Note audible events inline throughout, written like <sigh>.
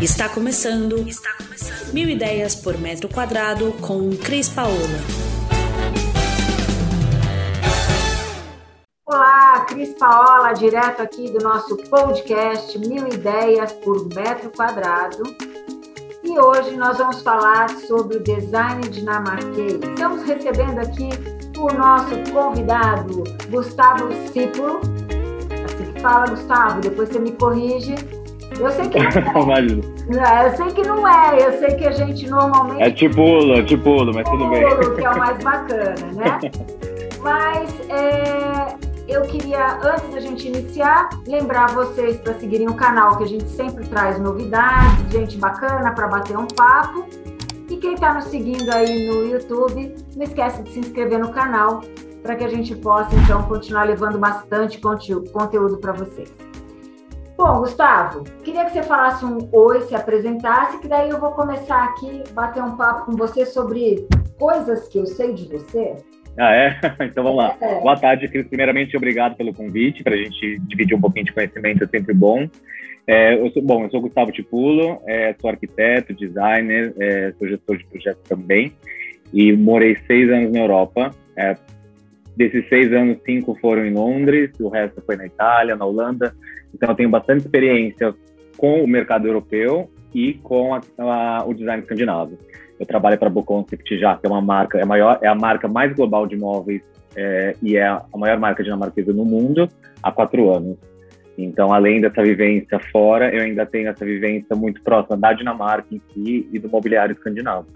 Está começando. Está começando. Mil ideias por metro quadrado com Cris Paola. Olá, Cris Paola, direto aqui do nosso podcast Mil Ideias por Metro Quadrado. E hoje nós vamos falar sobre o design dinamarquês. Estamos recebendo aqui o nosso convidado, Gustavo Cipulo. Assim que fala, Gustavo, depois você me corrige eu sei que <laughs> não é. é. Eu sei que não é. Eu sei que a gente normalmente. É tipulo, é tipulo, mas tudo bem. que é o mais bacana, né? <laughs> mas é, eu queria, antes da gente iniciar, lembrar vocês para seguirem o canal, que a gente sempre traz novidades, gente bacana para bater um papo. E quem está nos seguindo aí no YouTube, não esquece de se inscrever no canal para que a gente possa então continuar levando bastante conteúdo para vocês. Bom, Gustavo, queria que você falasse um oi, se apresentasse, que daí eu vou começar aqui bater um papo com você sobre coisas que eu sei de você. Ah, é? <laughs> Então vamos lá. É. Boa tarde, Cris. Primeiramente, obrigado pelo convite, para a gente dividir um pouquinho de conhecimento, é sempre bom. É, eu sou, bom, eu sou Gustavo Tipulo, é, sou arquiteto, designer, é, sou gestor de projetos também, e morei seis anos na Europa. Desses seis anos, cinco foram em Londres, o resto foi na Itália, na Holanda, então, eu tenho bastante experiência com o mercado europeu e com a, a, o design escandinavo. Eu trabalho para a Boconcept já, que é uma marca, é a, maior, é a marca mais global de móveis é, e é a maior marca dinamarquesa no mundo há quatro anos. Então, além dessa vivência fora, eu ainda tenho essa vivência muito próxima da Dinamarca em si e do mobiliário escandinavo.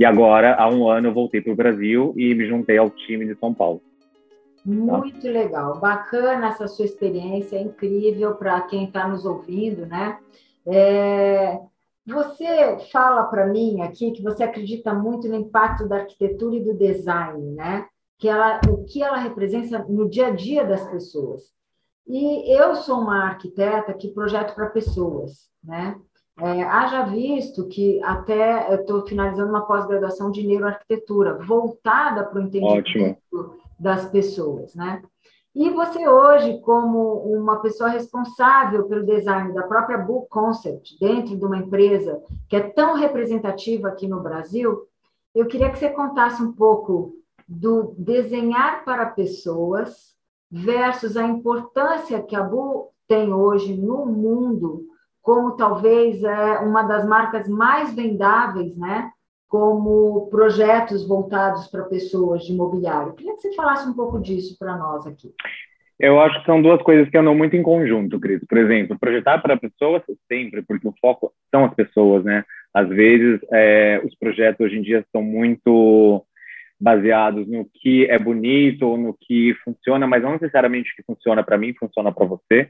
E agora, há um ano, eu voltei para o Brasil e me juntei ao time de São Paulo. Muito tá. legal, bacana essa sua experiência, é incrível para quem está nos ouvindo, né? É, você fala para mim aqui que você acredita muito no impacto da arquitetura e do design, né? Que ela, o que ela representa no dia a dia das pessoas. E eu sou uma arquiteta que projeto para pessoas, né? É, haja visto que até eu estou finalizando uma pós-graduação de neuroarquitetura, voltada para o entendimento Ótimo das pessoas, né? E você hoje, como uma pessoa responsável pelo design da própria Book Concept, dentro de uma empresa que é tão representativa aqui no Brasil, eu queria que você contasse um pouco do desenhar para pessoas versus a importância que a Bu tem hoje no mundo, como talvez é uma das marcas mais vendáveis, né? Como projetos voltados para pessoas de imobiliário. Queria que você falasse um pouco disso para nós aqui. Eu acho que são duas coisas que andam muito em conjunto, Cris. Por exemplo, projetar para pessoas sempre, porque o foco são as pessoas, né? Às vezes, é, os projetos hoje em dia são muito baseados no que é bonito ou no que funciona, mas não necessariamente o que funciona para mim funciona para você.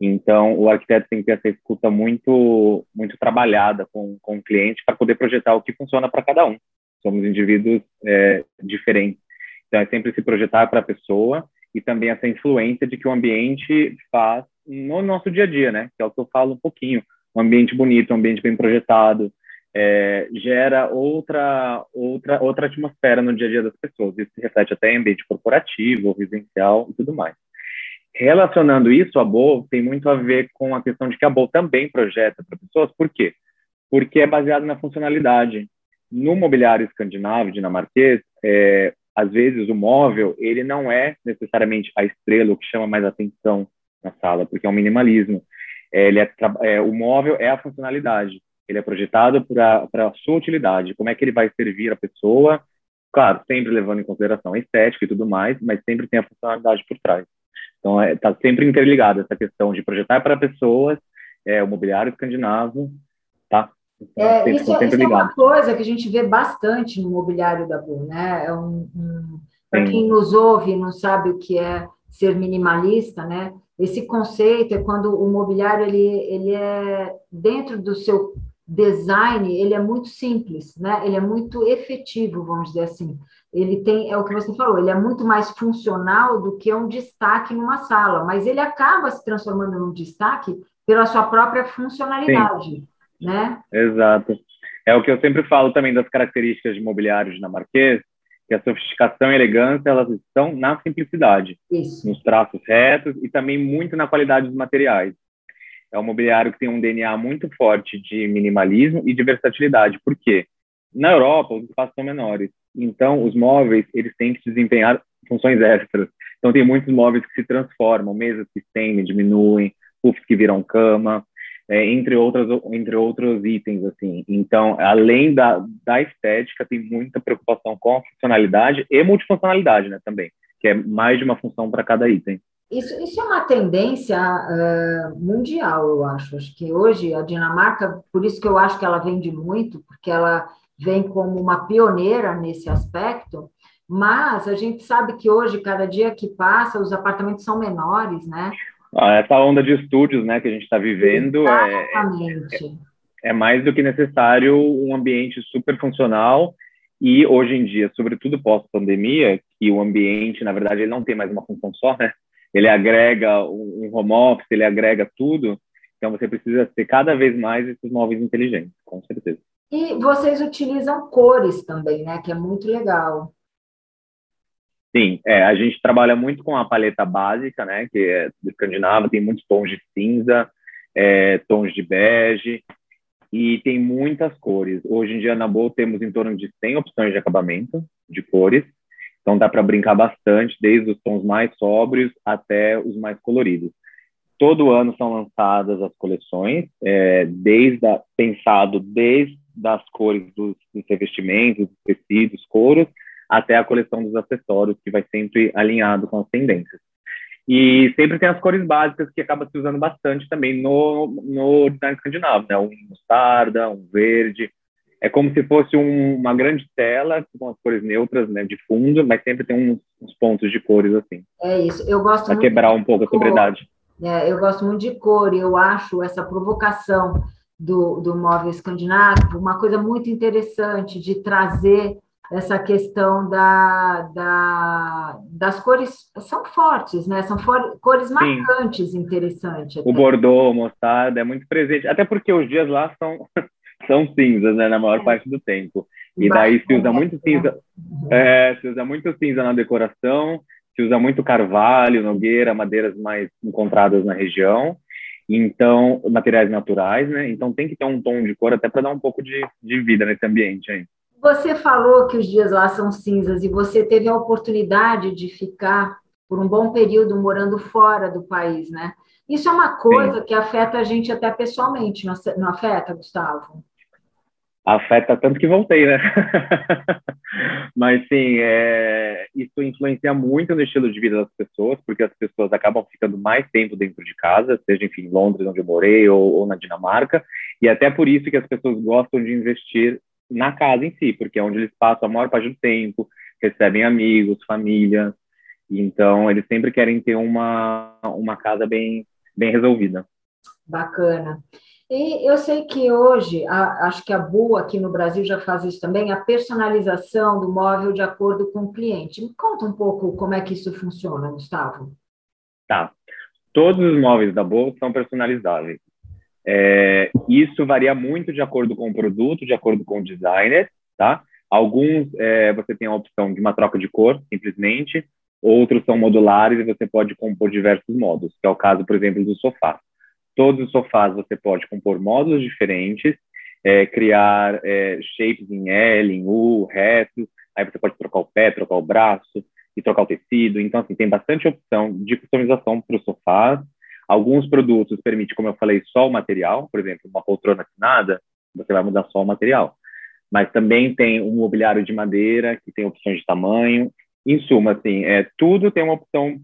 Então, o arquiteto tem que ter essa escuta muito, muito trabalhada com, com o cliente para poder projetar o que funciona para cada um. Somos indivíduos é, diferentes. Então, é sempre se projetar para a pessoa e também essa influência de que o ambiente faz no nosso dia a dia, né? Que é o que eu falo um pouquinho. Um ambiente bonito, um ambiente bem projetado, é, gera outra, outra, outra atmosfera no dia a dia das pessoas. Isso se reflete até em ambiente corporativo, residencial e tudo mais. Relacionando isso, a Bo tem muito a ver com a questão de que a Bo também projeta para pessoas. Por quê? Porque é baseado na funcionalidade. No mobiliário escandinavo, dinamarquês, é, às vezes o móvel ele não é necessariamente a estrela, o que chama mais atenção na sala, porque é um minimalismo. É, ele é, é, o móvel é a funcionalidade. Ele é projetado para a sua utilidade. Como é que ele vai servir a pessoa? Claro, sempre levando em consideração a estética e tudo mais, mas sempre tem a funcionalidade por trás. Então, está é, tá sempre interligado essa questão de projetar para pessoas, é, o mobiliário escandinavo, tá? Então, é, isso, isso é uma coisa que a gente vê bastante no mobiliário da Bu, né? É um, um para quem nos ouve e não sabe o que é ser minimalista, né? Esse conceito é quando o mobiliário ele, ele é dentro do seu design, ele é muito simples, né? Ele é muito efetivo, vamos dizer assim ele tem, é o que você falou, ele é muito mais funcional do que um destaque numa sala, mas ele acaba se transformando num destaque pela sua própria funcionalidade, Sim. né? Exato. É o que eu sempre falo também das características de mobiliário dinamarquês, que a sofisticação e a elegância, elas estão na simplicidade, Isso. nos traços retos e também muito na qualidade dos materiais. É um mobiliário que tem um DNA muito forte de minimalismo e de versatilidade. Por quê? Na Europa, os espaços são menores. Então, os móveis, eles têm que desempenhar funções extras. Então, tem muitos móveis que se transformam, mesas que estendem, diminuem, puffs que viram cama, é, entre, outras, entre outros itens, assim. Então, além da, da estética, tem muita preocupação com a funcionalidade e multifuncionalidade, né, também, que é mais de uma função para cada item. Isso, isso é uma tendência uh, mundial, eu acho. Acho que hoje a Dinamarca, por isso que eu acho que ela vende muito, porque ela vem como uma pioneira nesse aspecto, mas a gente sabe que hoje, cada dia que passa, os apartamentos são menores, né? Ah, essa onda de estúdios né, que a gente está vivendo é, é, é, mais do que necessário um ambiente super funcional e hoje em dia, sobretudo pós-pandemia, que o ambiente, na verdade, ele não tem mais uma função só, né? Ele agrega um home office, ele agrega tudo. Então você precisa ter cada vez mais esses móveis inteligentes, com certeza. E vocês utilizam cores também, né? Que é muito legal. Sim, é, a gente trabalha muito com a paleta básica, né, que é do escandinavo, tem muitos tons de cinza, é, tons de bege, e tem muitas cores. Hoje em dia, na Boa, temos em torno de 100 opções de acabamento, de cores, então dá para brincar bastante, desde os tons mais sóbrios até os mais coloridos. Todo ano são lançadas as coleções, é, desde a, pensado desde as cores dos, dos revestimentos, dos tecidos, couros, até a coleção dos acessórios, que vai sempre alinhado com as tendências. E sempre tem as cores básicas que acaba se usando bastante também no, no design escandinavo, né? Um mostarda, um verde. É como se fosse um, uma grande tela com as cores neutras, né, de fundo, mas sempre tem uns, uns pontos de cores assim. É isso. Eu gosto para quebrar um pouco a sobriedade. É, eu gosto muito de cor e eu acho essa provocação do, do móvel escandinavo uma coisa muito interessante de trazer essa questão da, da, das cores são fortes, né? São for, cores marcantes, Sim. interessantes. Até. O bordô, mostarda é muito presente, até porque os dias lá são <laughs> são cinzas, né? Na maior é. parte do tempo. E daí se usa muito cinza, é, se usa muito cinza na decoração, se usa muito carvalho, nogueira, madeiras mais encontradas na região. Então, materiais naturais, né? Então tem que ter um tom de cor até para dar um pouco de, de vida nesse ambiente aí. Você falou que os dias lá são cinzas e você teve a oportunidade de ficar por um bom período morando fora do país, né? Isso é uma coisa sim. que afeta a gente até pessoalmente, não afeta, Gustavo? Afeta tanto que voltei, né? <laughs> Mas sim, é... isso influencia muito no estilo de vida das pessoas, porque as pessoas acabam ficando mais tempo dentro de casa, seja enfim, em Londres, onde eu morei, ou, ou na Dinamarca, e até por isso que as pessoas gostam de investir na casa em si, porque é onde eles passam a maior parte do tempo, recebem amigos, família, então eles sempre querem ter uma, uma casa bem, bem resolvida. Bacana. E eu sei que hoje, a, acho que a Boa aqui no Brasil já faz isso também, a personalização do móvel de acordo com o cliente. Me conta um pouco como é que isso funciona, Gustavo. Tá. Todos os móveis da Boa são personalizáveis. É, isso varia muito de acordo com o produto, de acordo com o designer, tá? Alguns é, você tem a opção de uma troca de cor, simplesmente, outros são modulares e você pode compor diversos modos, que é o caso, por exemplo, do sofá. Todos os sofás você pode compor módulos diferentes, é, criar é, shapes em L, em U, reto, aí você pode trocar o pé, trocar o braço e trocar o tecido. Então, assim, tem bastante opção de customização para os sofás Alguns produtos permitem, como eu falei, só o material, por exemplo, uma poltrona assinada, você vai mudar só o material. Mas também tem um mobiliário de madeira, que tem opções de tamanho. Em suma, assim, é, tudo tem uma opção,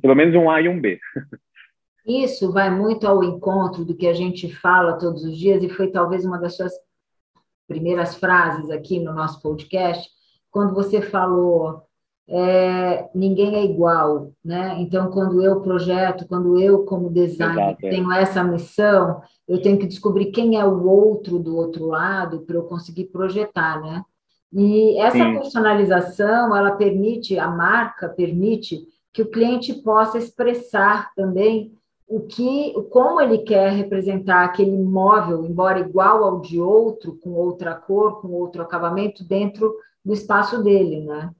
pelo menos um A e um B. <laughs> Isso vai muito ao encontro do que a gente fala todos os dias, e foi talvez uma das suas primeiras frases aqui no nosso podcast, quando você falou é, ninguém é igual, né? Então, quando eu projeto, quando eu, como designer, Exato, é. tenho essa missão, eu tenho que descobrir quem é o outro do outro lado para eu conseguir projetar, né? E essa Sim. personalização, ela permite, a marca permite que o cliente possa expressar também o que, como ele quer representar aquele imóvel, embora igual ao de outro, com outra cor, com outro acabamento, dentro do espaço dele, né?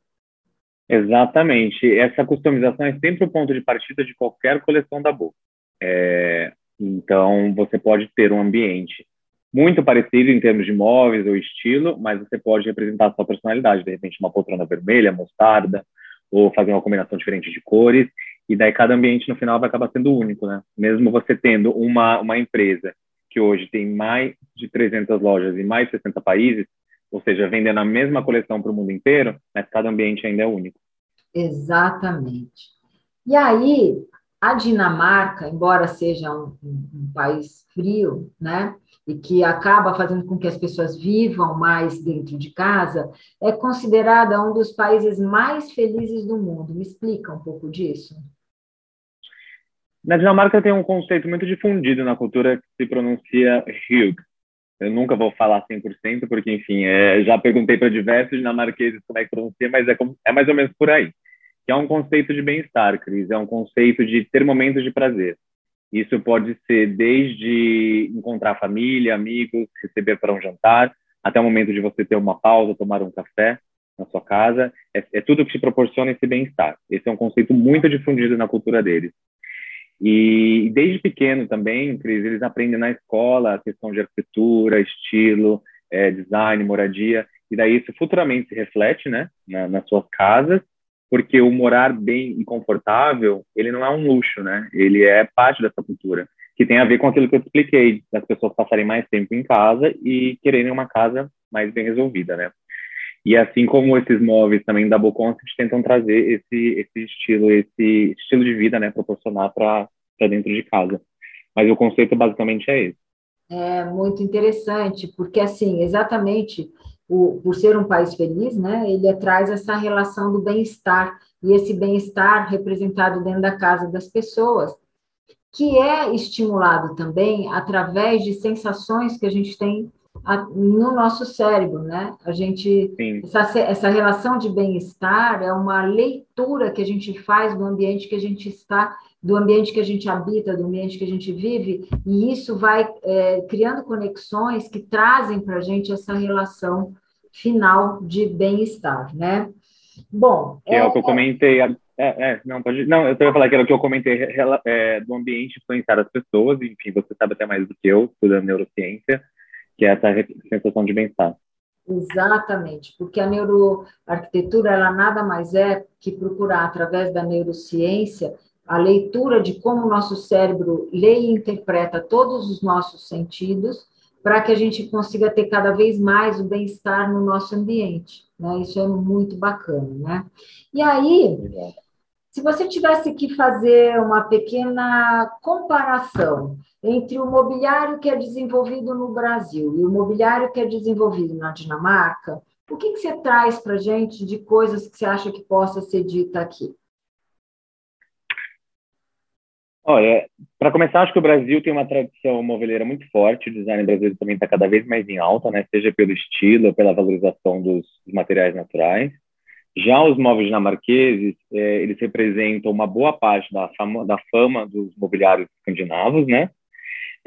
Exatamente. Essa customização é sempre o ponto de partida de qualquer coleção da Boa. É, Então, você pode ter um ambiente muito parecido em termos de móveis ou estilo, mas você pode representar a sua personalidade, de repente uma poltrona vermelha, mostarda, ou fazer uma combinação diferente de cores, e daí cada ambiente no final vai acabar sendo único, né? Mesmo você tendo uma, uma empresa que hoje tem mais de 300 lojas em mais de 60 países, ou seja, vendendo a mesma coleção para o mundo inteiro, mas cada ambiente ainda é único. Exatamente. E aí, a Dinamarca, embora seja um, um, um país frio, né? e que acaba fazendo com que as pessoas vivam mais dentro de casa, é considerada um dos países mais felizes do mundo. Me explica um pouco disso. Na Dinamarca tem um conceito muito difundido na cultura que se pronuncia Hygge. Eu nunca vou falar 100%, porque, enfim, é, já perguntei para diversos dinamarqueses como é que pronuncia, mas é, como, é mais ou menos por aí. Que é um conceito de bem-estar, Cris, é um conceito de ter momentos de prazer. Isso pode ser desde encontrar família, amigos, receber para um jantar, até o momento de você ter uma pausa, tomar um café na sua casa. É, é tudo que te proporciona esse bem-estar. Esse é um conceito muito difundido na cultura deles. E desde pequeno também, Cris, eles aprendem na escola a questão de arquitetura, estilo, é, design, moradia, e daí isso futuramente se reflete né, na, nas suas casas porque o morar bem e confortável, ele não é um luxo, né? Ele é parte dessa cultura, que tem a ver com aquilo que eu expliquei, das pessoas passarem mais tempo em casa e quererem uma casa mais bem resolvida, né? E assim como esses móveis também da Boconcept tentam trazer esse esse estilo, esse estilo de vida, né, proporcionar para dentro de casa. Mas o conceito basicamente é esse. É muito interessante, porque assim, exatamente o, por ser um país feliz, né, ele traz essa relação do bem-estar, e esse bem-estar representado dentro da casa das pessoas, que é estimulado também através de sensações que a gente tem no nosso cérebro, né? A gente essa, essa relação de bem-estar é uma leitura que a gente faz do ambiente que a gente está, do ambiente que a gente habita, do ambiente que a gente vive, e isso vai é, criando conexões que trazem para a gente essa relação final de bem-estar, né? Bom, é, é o que eu comentei. É, é, não, pode, não, eu ia falar que era o que eu comentei é, do ambiente influenciar as pessoas, enfim, você sabe até mais do que eu, estudando neurociência, que é essa sensação de bem-estar. Exatamente, porque a neuroarquitetura ela nada mais é que procurar através da neurociência a leitura de como o nosso cérebro lê e interpreta todos os nossos sentidos para que a gente consiga ter cada vez mais o bem-estar no nosso ambiente. Né? Isso é muito bacana. Né? E aí, se você tivesse que fazer uma pequena comparação entre o mobiliário que é desenvolvido no Brasil e o mobiliário que é desenvolvido na Dinamarca, o que, que você traz para gente de coisas que você acha que possa ser dita aqui? Olha, para começar, acho que o Brasil tem uma tradição moveleira muito forte, o design brasileiro também está cada vez mais em alta, né? seja pelo estilo, pela valorização dos, materiais naturais. Já os móveis dinamarqueses, é, eles representam uma boa parte da fama, da fama dos mobiliários escandinavos, né?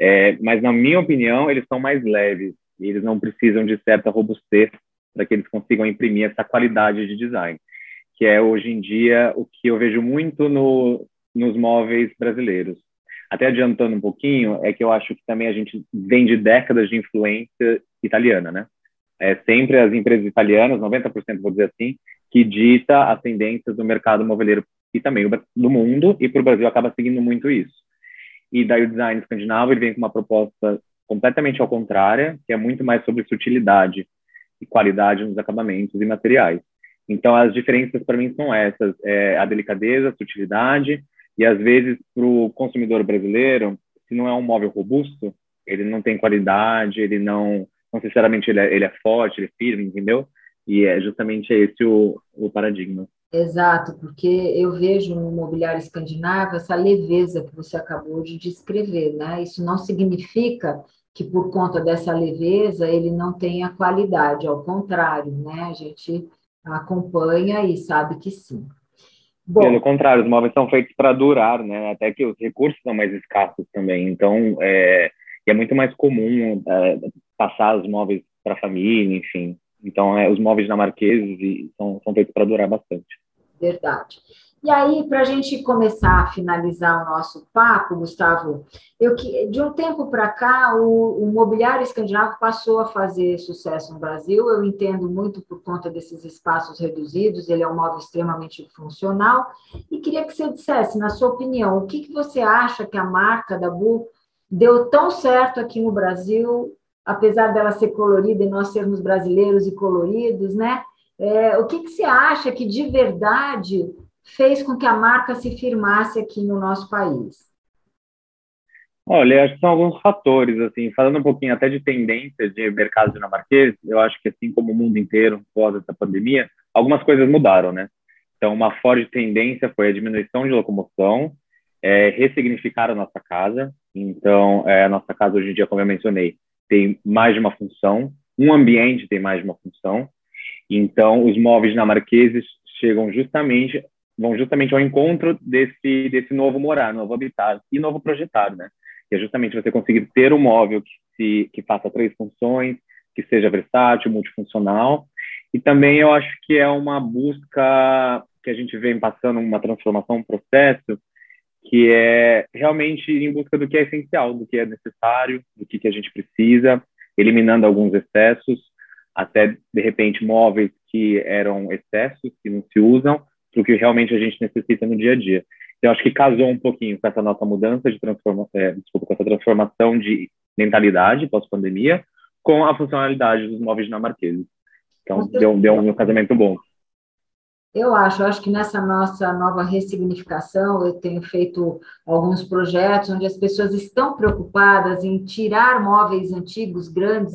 É, mas, na minha opinião, eles são mais leves e eles não precisam de certa robustez para que eles consigam imprimir essa qualidade de design, que é hoje em dia o que eu vejo muito no, nos móveis brasileiros. Até adiantando um pouquinho, é que eu acho que também a gente vem de décadas de influência italiana, né? É sempre as empresas italianas, 90% vou dizer assim, que dita as tendências do mercado moveleiro e também do mundo, e para o Brasil acaba seguindo muito isso. E daí o design escandinavo ele vem com uma proposta completamente ao contrário, que é muito mais sobre sutilidade e qualidade nos acabamentos e materiais. Então, as diferenças para mim são essas: é a delicadeza, a sutilidade e às vezes, para o consumidor brasileiro, se não é um móvel robusto, ele não tem qualidade, ele não, não sinceramente, ele é, ele é forte, ele é firme, entendeu? E é justamente esse o, o paradigma. Exato, porque eu vejo no mobiliário escandinavo essa leveza que você acabou de descrever, né? Isso não significa que por conta dessa leveza ele não tenha qualidade, ao contrário, né? A gente acompanha e sabe que sim. Bom, Pelo contrário, os móveis são feitos para durar, né? Até que os recursos são mais escassos também. Então, é, é muito mais comum é, passar os móveis para a família, enfim. Então, é, os móveis dinamarqueses são, são feitos para durar bastante. Verdade. E aí, para a gente começar a finalizar o nosso papo, Gustavo, eu que de um tempo para cá o, o mobiliário escandinavo passou a fazer sucesso no Brasil. Eu entendo muito por conta desses espaços reduzidos. Ele é um móvel extremamente funcional. E queria que você dissesse, na sua opinião, o que, que você acha que a marca da Bu deu tão certo aqui no Brasil, apesar dela ser colorida e nós sermos brasileiros e coloridos, né? É, o que, que você acha que de verdade fez com que a marca se firmasse aqui no nosso país? Olha, acho que são alguns fatores, assim, falando um pouquinho até de tendência de mercado dinamarquês, eu acho que assim como o mundo inteiro, pós essa pandemia, algumas coisas mudaram, né? Então, uma forte tendência foi a diminuição de locomoção, é, ressignificar a nossa casa. Então, é, a nossa casa hoje em dia, como eu mencionei, tem mais de uma função, um ambiente tem mais de uma função. Então, os móveis dinamarqueses chegam justamente vão justamente ao encontro desse, desse novo morar, novo habitar e novo projetar, né? Que é justamente você conseguir ter um móvel que, se, que faça três funções, que seja versátil, multifuncional. E também eu acho que é uma busca que a gente vem passando, uma transformação, um processo, que é realmente em busca do que é essencial, do que é necessário, do que, que a gente precisa, eliminando alguns excessos, até, de repente, móveis que eram excessos, que não se usam, para o que realmente a gente necessita no dia a dia. Eu acho que casou um pouquinho com essa nossa mudança de transformação, é, desculpa, com essa transformação de mentalidade pós-pandemia, com a funcionalidade dos móveis dinamarqueses. Então, deu, deu um casamento bom. Eu acho, eu acho que nessa nossa nova ressignificação, eu tenho feito alguns projetos onde as pessoas estão preocupadas em tirar móveis antigos, grandes,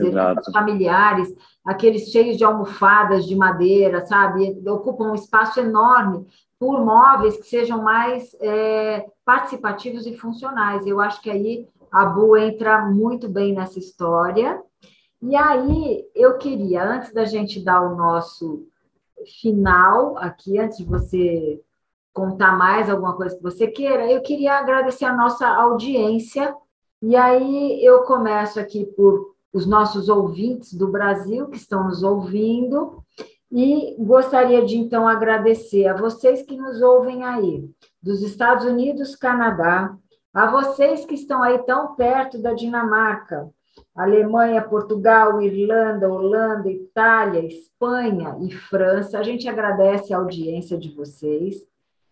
familiares, aqueles cheios de almofadas de madeira, sabe? Ocupam um espaço enorme por móveis que sejam mais é, participativos e funcionais. Eu acho que aí a Bu entra muito bem nessa história. E aí eu queria, antes da gente dar o nosso final aqui, antes de você contar mais alguma coisa que você queira, eu queria agradecer a nossa audiência. E aí eu começo aqui por os nossos ouvintes do Brasil que estão nos ouvindo e gostaria de então agradecer a vocês que nos ouvem aí, dos Estados Unidos, Canadá, a vocês que estão aí tão perto da Dinamarca, Alemanha, Portugal, Irlanda, Holanda, Itália, Espanha e França. A gente agradece a audiência de vocês.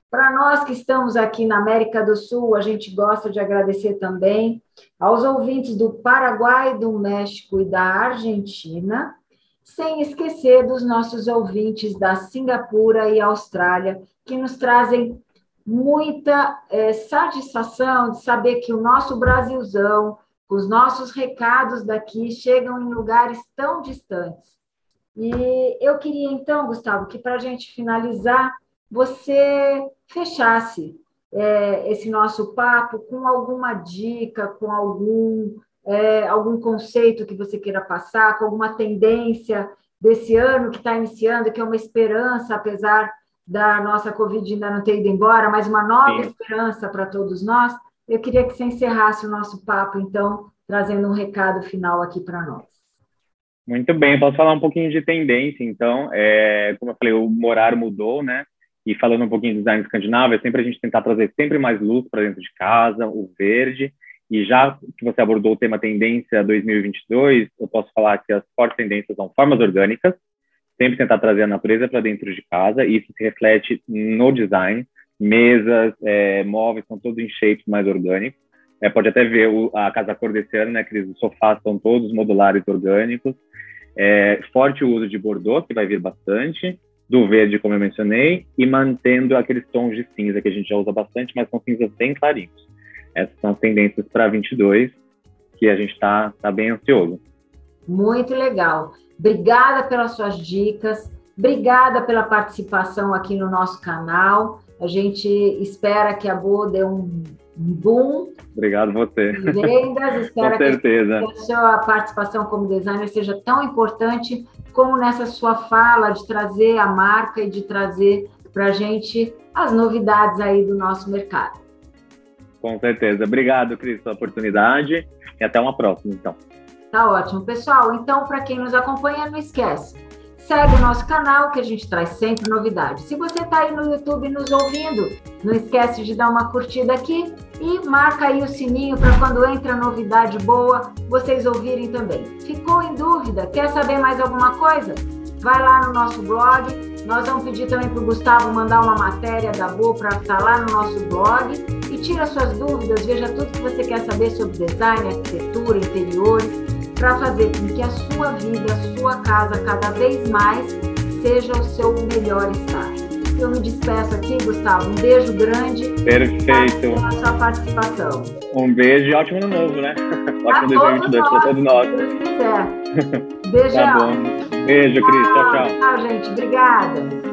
Para nós que estamos aqui na América do Sul, a gente gosta de agradecer também aos ouvintes do Paraguai, do México e da Argentina, sem esquecer dos nossos ouvintes da Singapura e Austrália, que nos trazem muita é, satisfação de saber que o nosso Brasilzão, os nossos recados daqui chegam em lugares tão distantes. E eu queria, então, Gustavo, que para a gente finalizar, você fechasse é, esse nosso papo com alguma dica, com algum, é, algum conceito que você queira passar, com alguma tendência desse ano que está iniciando, que é uma esperança, apesar da nossa Covid ainda não ter ido embora, mas uma nova Sim. esperança para todos nós. Eu queria que você encerrasse o nosso papo, então, trazendo um recado final aqui para nós. Muito bem, posso falar um pouquinho de tendência, então. É, como eu falei, o morar mudou, né? E falando um pouquinho de design escandinavo, é sempre a gente tentar trazer sempre mais luz para dentro de casa, o verde. E já que você abordou o tema tendência 2022, eu posso falar que as fortes tendências são formas orgânicas, sempre tentar trazer a natureza para dentro de casa, e isso se reflete no design mesas, é, móveis, são todos em shapes mais orgânicos. É, pode até ver o, a casa cor desse ano, né? Os sofás são todos modulares orgânicos. É, forte uso de bordô, que vai vir bastante, do verde, como eu mencionei, e mantendo aqueles tons de cinza que a gente já usa bastante, mas são cinzas bem clarinhos. Essas são as tendências para 22, que a gente está tá bem ansioso. Muito legal. Obrigada pelas suas dicas, obrigada pela participação aqui no nosso canal. A gente espera que a Boa dê um boom. Obrigado você. vendas. <laughs> Espero Com certeza. que a sua participação como designer seja tão importante como nessa sua fala de trazer a marca e de trazer para a gente as novidades aí do nosso mercado. Com certeza. Obrigado, Cris, pela oportunidade e até uma próxima, então. Tá ótimo. Pessoal, então, para quem nos acompanha, não esquece, segue o nosso canal que a gente traz sempre novidades. Se você está aí no YouTube nos ouvindo, não esquece de dar uma curtida aqui e marca aí o sininho para quando entra novidade boa, vocês ouvirem também. Ficou em dúvida? Quer saber mais alguma coisa? Vai lá no nosso blog. Nós vamos pedir também para o Gustavo mandar uma matéria da Boa para estar tá lá no nosso blog. E tira suas dúvidas, veja tudo que você quer saber sobre design, arquitetura, interiores, para fazer com que a sua vida, a sua casa, cada vez mais seja o seu melhor estágio. Eu me despeço aqui, Gustavo. Um beijo grande. Perfeito. Pela sua participação. Um beijo e ótimo ano novo, né? <laughs> Ótimo 2022 para todos nós. Se Deus quiser. <laughs> Beijão. Tá bom. Beijo, Cris. Tchau, tchau. Tchau, gente. Obrigada.